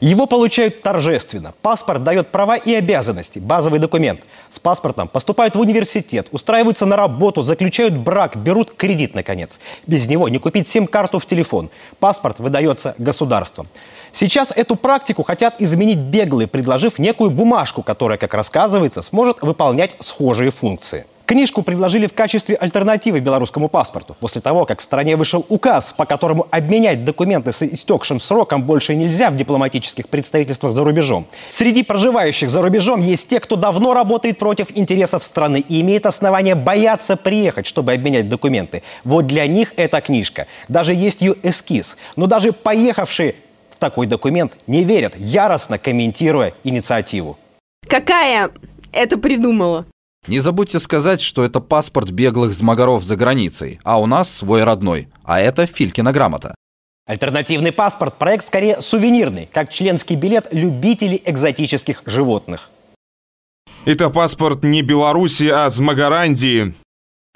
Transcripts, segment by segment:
Его получают торжественно. Паспорт дает права и обязанности, базовый документ. С паспортом поступают в университет, устраиваются на работу, заключают брак, берут кредит, наконец. Без него не купить сим-карту в телефон. Паспорт выдается государством. Сейчас эту практику хотят изменить беглые, предложив некую бумажку, которая, как рассказывается, сможет выполнять схожие функции. Книжку предложили в качестве альтернативы белорусскому паспорту. После того, как в стране вышел указ, по которому обменять документы с истекшим сроком больше нельзя в дипломатических представительствах за рубежом. Среди проживающих за рубежом есть те, кто давно работает против интересов страны и имеет основания бояться приехать, чтобы обменять документы. Вот для них эта книжка. Даже есть ее эскиз. Но даже поехавшие в такой документ не верят, яростно комментируя инициативу. Какая это придумала? Не забудьте сказать, что это паспорт беглых змагаров за границей, а у нас свой родной, а это Филькина грамота. Альтернативный паспорт – проект скорее сувенирный, как членский билет любителей экзотических животных. Это паспорт не Беларуси, а Змагарандии.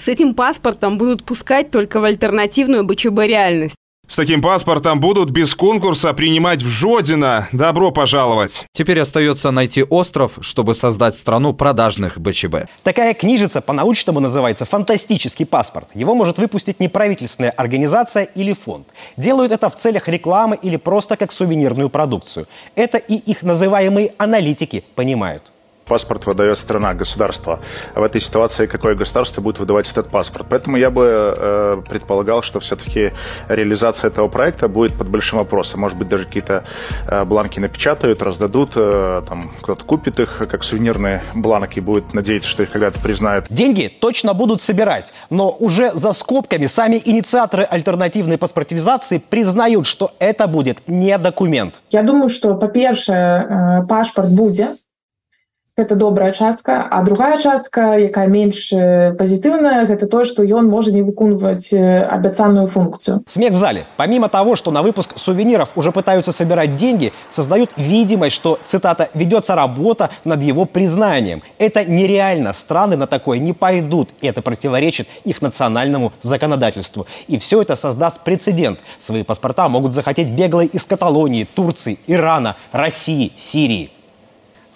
С этим паспортом будут пускать только в альтернативную БЧБ реальность. С таким паспортом будут без конкурса принимать в Жодино. Добро пожаловать. Теперь остается найти остров, чтобы создать страну продажных БЧБ. Такая книжица по-научному называется «Фантастический паспорт». Его может выпустить неправительственная организация или фонд. Делают это в целях рекламы или просто как сувенирную продукцию. Это и их называемые аналитики понимают паспорт выдает страна, государство. А в этой ситуации какое государство будет выдавать этот паспорт? Поэтому я бы э, предполагал, что все-таки реализация этого проекта будет под большим вопросом. Может быть, даже какие-то э, бланки напечатают, раздадут, э, там кто-то купит их как сувенирные бланки и будет надеяться, что их когда-то признают. Деньги точно будут собирать, но уже за скобками сами инициаторы альтернативной паспортизации признают, что это будет не документ. Я думаю, что, па-першае, пашпарт будзе гэта добрая частка а другая частка якая менш пазітыўная гэта то что ён можа не выконваць абяцанную функцию смех в зале. Помимо того что на выпуск сувениров уже пытаются собирать деньги создают видимость что цитата ведется работа над его признанием это нереально. Страны на такое не пойдут это противоречит их национальному законодательству. И все это создаст прецедент. Свои паспорта могут захотеть беглые из каталонии турции ирана россии сирии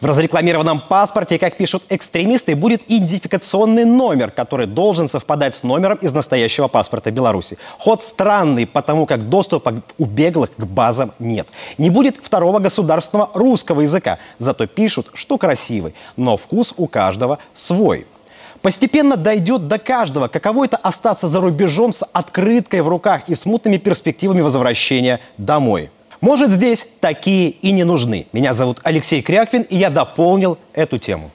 в разрекламированном паспорте, как пишут экстремисты, будет идентификационный номер, который должен совпадать с номером из настоящего паспорта Беларуси. Ход странный, потому как доступа у беглых к базам нет. Не будет второго государственного русского языка, зато пишут, что красивый, но вкус у каждого свой. Постепенно дойдет до каждого, каково это остаться за рубежом с открыткой в руках и смутными перспективами возвращения домой. Может, здесь такие и не нужны. Меня зовут Алексей Кряквин, и я дополнил эту тему.